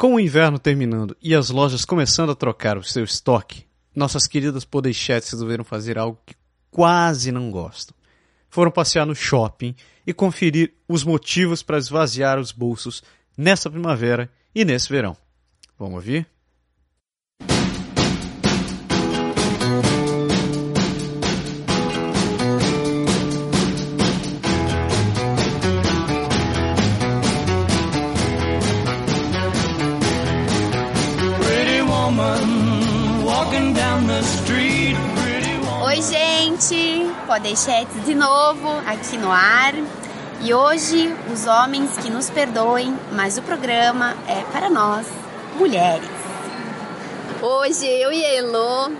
Com o inverno terminando e as lojas começando a trocar o seu estoque, nossas queridas podeixetes resolveram fazer algo que quase não gostam. Foram passear no shopping e conferir os motivos para esvaziar os bolsos nessa primavera e nesse verão. Vamos ouvir? Podeixetes de novo aqui no ar. E hoje, os homens que nos perdoem, mas o programa é para nós, mulheres. Hoje, eu e a Elo,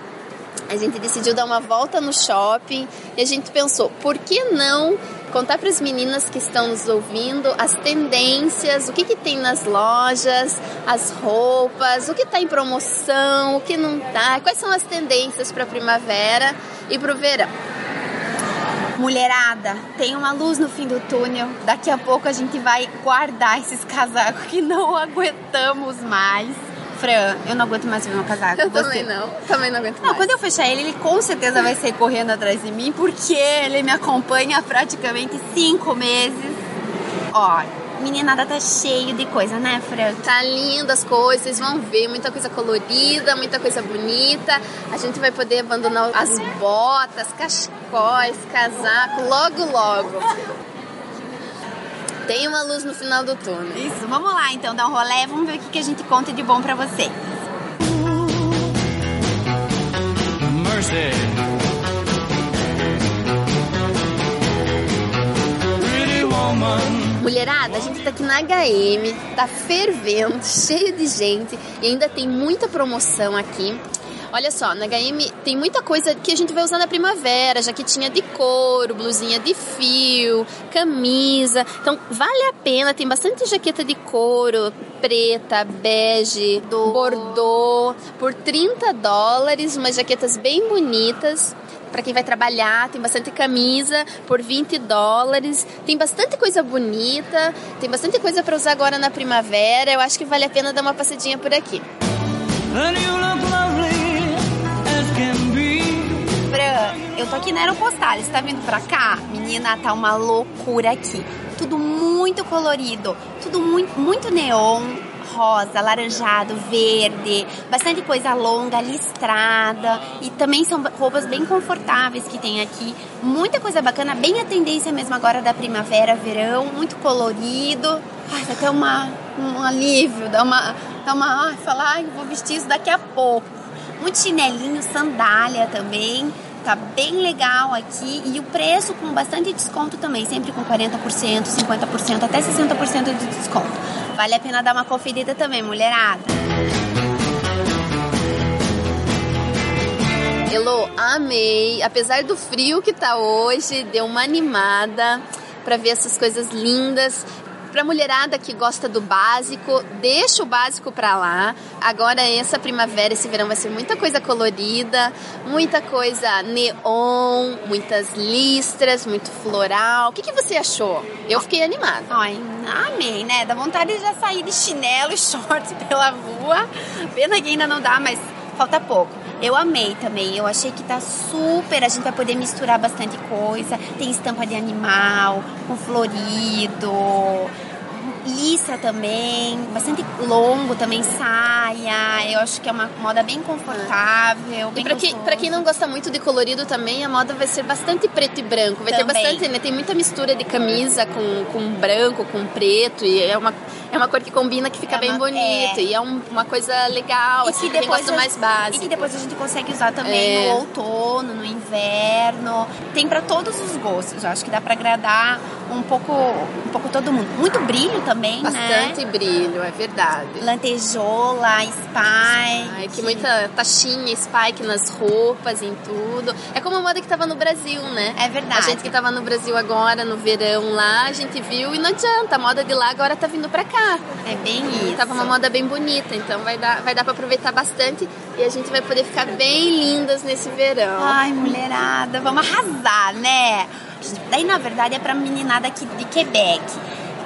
a gente decidiu dar uma volta no shopping e a gente pensou, por que não contar para as meninas que estão nos ouvindo as tendências, o que, que tem nas lojas, as roupas, o que está em promoção, o que não está, quais são as tendências para a primavera e para o verão. Mulherada, tem uma luz no fim do túnel. Daqui a pouco a gente vai guardar esses casacos que não aguentamos mais. Fran, eu não aguento mais ver meu casaco. Eu Você? também não, também não aguento Não, mais. quando eu fechar ele, ele com certeza vai sair correndo atrás de mim, porque ele me acompanha há praticamente cinco meses. Ó, meninada tá cheio de coisa, né, Fran? Tá lindo as coisas, vocês vão ver, muita coisa colorida, muita coisa bonita. A gente vai poder abandonar as botas, cachecóis, casaco, logo, logo. Tem uma luz no final do túnel. Isso, vamos lá então, dar um rolé, vamos ver o que, que a gente conta de bom pra vocês. Mercy. Pretty woman. Mulherada, a gente tá aqui na HM, tá fervendo, cheio de gente e ainda tem muita promoção aqui. Olha só, na HM tem muita coisa que a gente vai usar na primavera, jaquetinha de couro, blusinha de fio, camisa. Então vale a pena, tem bastante jaqueta de couro, preta, bege, bordô, por 30 dólares, umas jaquetas bem bonitas para quem vai trabalhar, tem bastante camisa por 20 dólares, tem bastante coisa bonita, tem bastante coisa para usar agora na primavera. Eu acho que vale a pena dar uma passadinha por aqui. Fran, eu tô aqui na Aeropostal, você tá vindo pra cá? Menina, tá uma loucura aqui. Tudo muito colorido, tudo muito, muito neon, rosa, alaranjado, verde, bastante coisa longa, listrada e também são roupas bem confortáveis que tem aqui. Muita coisa bacana, bem a tendência mesmo agora da primavera, verão, muito colorido. Ai, dá até uma, um alívio, dá uma, dá uma, ai, falar, ai, vou vestir isso daqui a pouco. Muito chinelinho, sandália também. Tá bem legal aqui e o preço com bastante desconto também, sempre com 40%, 50%, até 60% de desconto. Vale a pena dar uma conferida também, mulherada. Elo, amei. Apesar do frio que tá hoje, deu uma animada para ver essas coisas lindas. Pra mulherada que gosta do básico, deixa o básico pra lá. Agora essa primavera, esse verão vai ser muita coisa colorida, muita coisa neon, muitas listras, muito floral. O que, que você achou? Eu fiquei animada. Ai, amei, né? Dá vontade de já sair de chinelo e shorts pela rua. Pena que ainda não dá, mas falta pouco. Eu amei também, eu achei que tá super, a gente vai poder misturar bastante coisa. Tem estampa de animal, com florido, listra também, bastante longo também, saia. Eu acho que é uma moda bem confortável. E Bem pra quem, gostoso. pra quem não gosta muito de colorido também, a moda vai ser bastante preto e branco. Vai ter Também. bastante, né? Tem muita mistura de camisa com, com branco, com preto. E é uma, é uma cor que combina, que fica É bem uma- bonito. é. E é um- uma coisa legal, E assim, que depois mais básico. E que depois a gente consegue usar também É. no outono, no inverno. Tem pra todos os gostos. Eu acho que dá pra agradar um pouco, um pouco todo mundo. Muito brilho também, né? Bastante brilho, é verdade. Lantejola, spike. Ai, que muita taxinha, spike nas roupas, em tudo. É como a moda que tava no Brasil, né? É verdade. A gente que tava no Brasil agora, no verão lá, a gente viu e não adianta. A moda de lá agora tá vindo pra cá. É bem isso. Tava uma moda bem bonita, então vai dar, vai dar pra aproveitar bastante e a gente vai poder ficar bem lindas nesse verão. Ai, mulherada, vamos arrasar, né? Daí, na verdade, é pra meninada aqui de Quebec.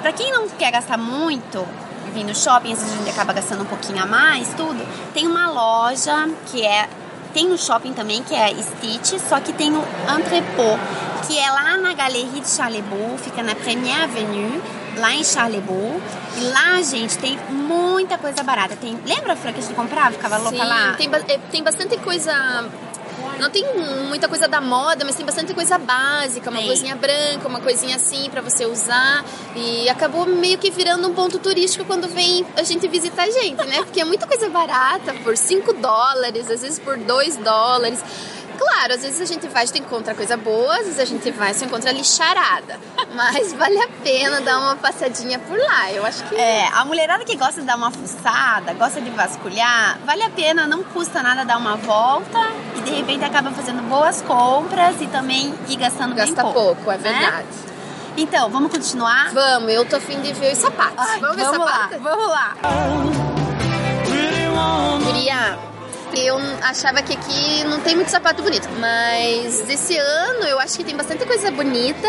Pra quem não quer gastar muito, vir no shopping, às vezes a gente acaba gastando um pouquinho a mais, tudo. Tem uma loja que é. Tem no shopping também, que é Stitch, só que tem o Entrepôt, que é lá na Galerie de Charlebourg, fica na Première Avenue, lá em Charlebourg. E lá, gente, tem muita coisa barata. Tem, lembra, Fran, que a gente comprava? Ficava louca Sim, lá? Tem, é, tem bastante coisa. Não tem muita coisa da moda, mas tem bastante coisa básica, uma Tem. coisinha branca, uma coisinha assim pra você usar. E acabou meio que virando um ponto turístico quando vem a gente visitar a gente, né? Porque é muita coisa barata, por 5 dólares, às vezes por 2 dólares. Claro, às vezes a gente vai, a gente encontra coisa boa, às vezes a gente vai, se encontra lixarada. Mas vale a pena dar uma passadinha por lá. Eu acho que É, a mulherada que gosta de dar uma fuçada, gosta de vasculhar, vale a pena, não custa nada dar uma volta e de repente acaba fazendo boas compras e também ir gastando gasta bem pouco, é né? verdade. Então, vamos continuar? Vamos, eu tô afim de ver os sapatos. Ai, vamos ver vamos lá, sapatos? vamos lá. Pretty Guria, eu achava que aqui não tem muito sapato bonito, mas esse ano eu acho que tem bastante coisa bonita.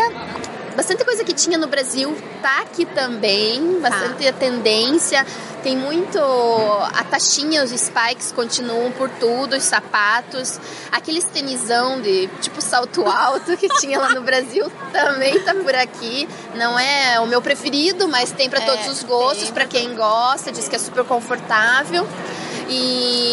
Bastante coisa que tinha no Brasil tá aqui também, bastante tendência. Tem muito. A taxinha, os spikes continuam por tudo, os sapatos. Aqueles tenisão de tipo salto alto que tinha lá no Brasil também tá por aqui. Não é o meu preferido, mas tem para É, todos os gostos, para quem gosta, diz que é super confortável. E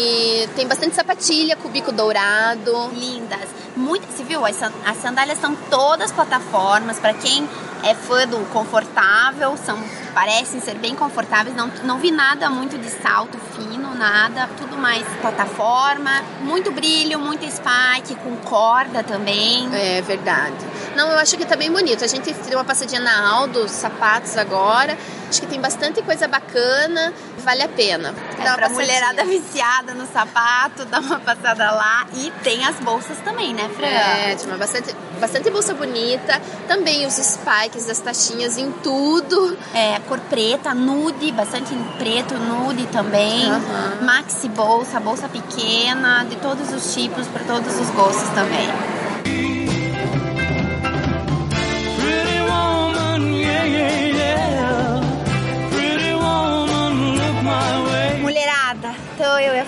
tem bastante sapatilha com bico dourado. Lindas. Muito, você viu? As, as sandálias são todas plataformas. Para quem é fã do confortável, são, parecem ser bem confortáveis. Não, não vi nada muito de salto fino, nada. Tudo mais plataforma. Muito brilho, muito spike, com corda também. É verdade. Não, eu acho que tá bem bonito. A gente deu uma passadinha na Aldo, sapatos agora. Acho que tem bastante coisa bacana. Vale a pena. É, Dá uma pra mulherada viciada no sapato, dá uma passada lá. E tem as bolsas também, né, Fran? É, tinha uma bastante, bastante bolsa bonita. Também os spikes das taxinhas em tudo. É, cor preta, nude, bastante preto, nude também. Aham. Maxi bolsa, bolsa pequena, de todos os tipos, para todos os gostos também.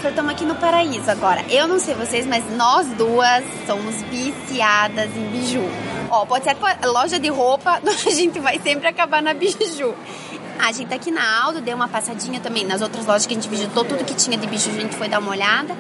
Estamos aqui no paraíso agora. Eu não sei vocês, mas nós duas somos viciadas em biju. Ó, pode ser loja de roupa, a gente vai sempre acabar na biju. A gente tá aqui na Aldo, deu uma passadinha também nas outras lojas que a gente visitou, tudo que tinha de biju a gente foi dar uma olhada.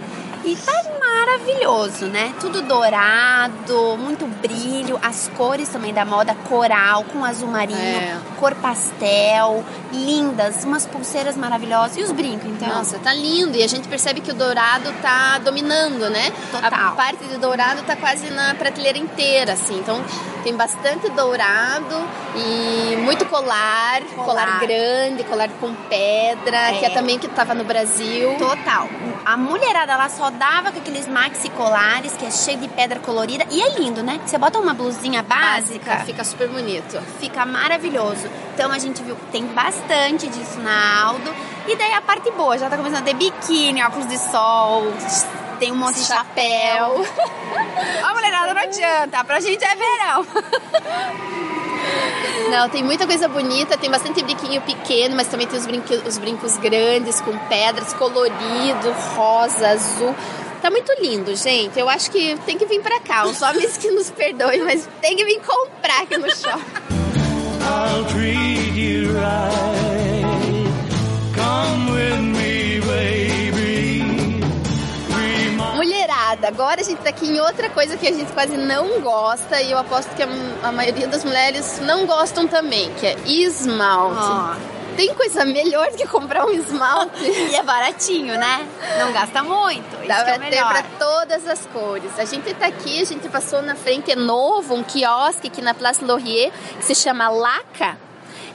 E tá maravilhoso, né? Tudo dourado, muito brilho, as cores também da moda coral com azul marinho, É. cor pastel, lindas, umas pulseiras maravilhosas e os brincos, então. Nossa, tá lindo. E a gente percebe que o dourado tá dominando, né? Total. A parte de dourado tá quase na prateleira inteira, assim. Então tem bastante dourado e muito colar, colar, Colar. grande, colar com pedra, É. que é também que tava no Brasil. Total. A mulherada lá só dava com aqueles maxi colares, que é cheio de pedra colorida. E é lindo, né? Você bota uma blusinha básica, fica super bonito. fica maravilhoso. Então a gente viu que tem bastante disso na Aldo. E daí a parte boa, já tá começando a ter biquíni, óculos de sol, tem um monte de chapéu. A mulherada não adianta, pra gente é verão. Não, tem muita coisa bonita, tem bastante brinquinho pequeno, mas também tem os, brinque- os brincos grandes com pedras, colorido, rosa, azul. Tá muito lindo, gente. Eu acho que tem que vir pra cá. Os homens que nos perdoem, mas tem que vir comprar aqui no shopping. I'll treat you right. Come with me, baby. Be my Mulherada, agora a gente tá aqui em outra coisa que a gente quase não gosta e eu aposto que a, a maioria das mulheres não gostam também, que é esmalte. Tem coisa melhor que comprar um esmalte? E é baratinho, né? Não gasta muito. Isso Dá é pra ter melhor. pra todas as cores. A gente tá aqui, a gente passou na frente, é novo, um quiosque aqui na Place Laurier, que se chama Laca.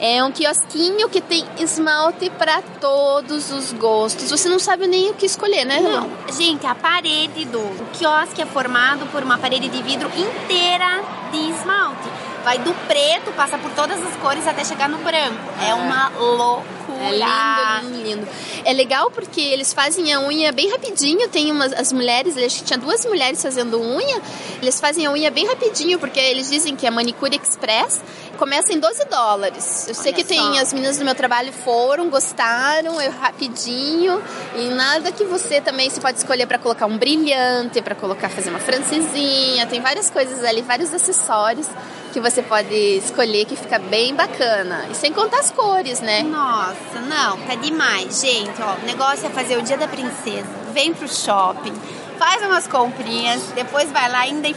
É um quiosquinho que tem esmalte pra todos os gostos. Você não sabe nem o que escolher, né? Não, gente, a parede do o quiosque é formado por uma parede de vidro inteira de esmalte. Vai do preto, passa por todas as cores até chegar no branco. É uma loucura. É lindo, lindo, lindo. É legal porque eles fazem a unha bem rapidinho. Tem umas as mulheres, acho que tinha duas mulheres fazendo unha. Eles fazem a unha bem rapidinho porque eles dizem que é manicure express. Começa em 12 dólares. Eu sei Olha que tem só. as meninas do meu trabalho foram, gostaram, eu rapidinho. E nada que você também se pode escolher para colocar um brilhante, para colocar fazer uma francesinha. Tem várias coisas ali, vários acessórios que você pode escolher que fica bem bacana. E sem contar as cores, né? Nossa, não, tá demais, gente. Ó, o negócio é fazer o dia da princesa. Vem pro shopping, faz umas comprinhas, depois vai lá ainda e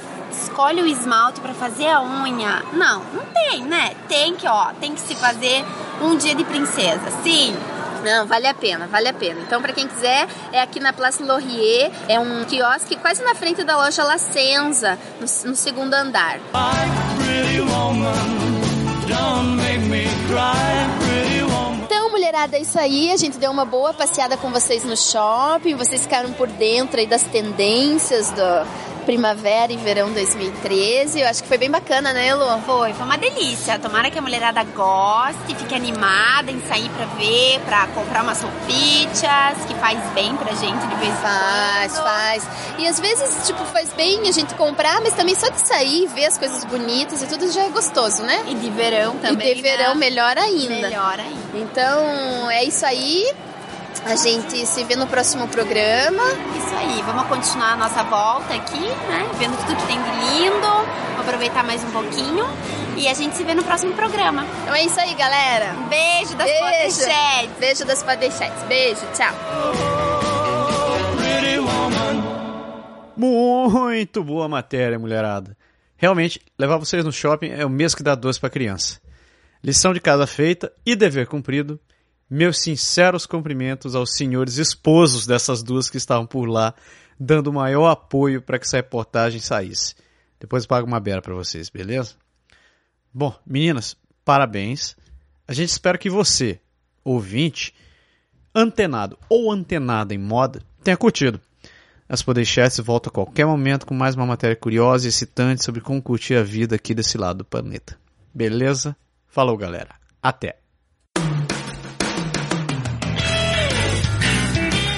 escolhe o esmalte pra fazer a unha. Não, não tem, né? Tem que, ó, tem que se fazer um dia de princesa. Sim. Não, vale a pena, vale a pena. Então, para quem quiser, é aqui na Place Laurier, é um quiosque quase na frente da loja La Senza, no, no segundo andar. Então, mulherada, é isso aí. A gente deu uma boa passeada com vocês no shopping. Vocês ficaram por dentro aí das tendências do primavera e verão 2013. Eu acho que foi bem bacana, né, Lu? Foi, foi uma delícia. Tomara que a mulherada goste, fique animada em sair pra ver, pra comprar umas roupitas, que faz bem pra gente de vez em Faz, quando. faz. E às vezes, tipo, faz bem a gente comprar, mas também só de sair, ver as coisas bonitas e tudo já é gostoso, né? E de verão também. e de verão né? melhor ainda. Melhor ainda. Então, é isso aí. A gente se vê no próximo programa. Isso aí, vamos continuar a nossa volta aqui, né? Vendo tudo que tem de lindo, aproveitar mais um pouquinho. E a gente se vê no próximo programa. Então é isso aí, galera. Um beijo das Beijo. Podechetes. Beijo das Podechetes. Beijo, tchau. Muito boa matéria, mulherada. Realmente, levar vocês no shopping é o mesmo que dar doce para criança. Lição de casa feita e dever cumprido. Meus sinceros cumprimentos aos senhores esposos dessas duas que estavam por lá, dando o maior apoio para que essa reportagem saísse. Depois eu pago uma beira para vocês, beleza? Bom, meninas, parabéns. A gente espera que você, ouvinte, antenado ou antenada em moda, tenha curtido. As Podeixetes voltam a qualquer momento com mais uma matéria curiosa e excitante sobre como curtir a vida aqui desse lado do planeta. Beleza? Falou, galera. Até!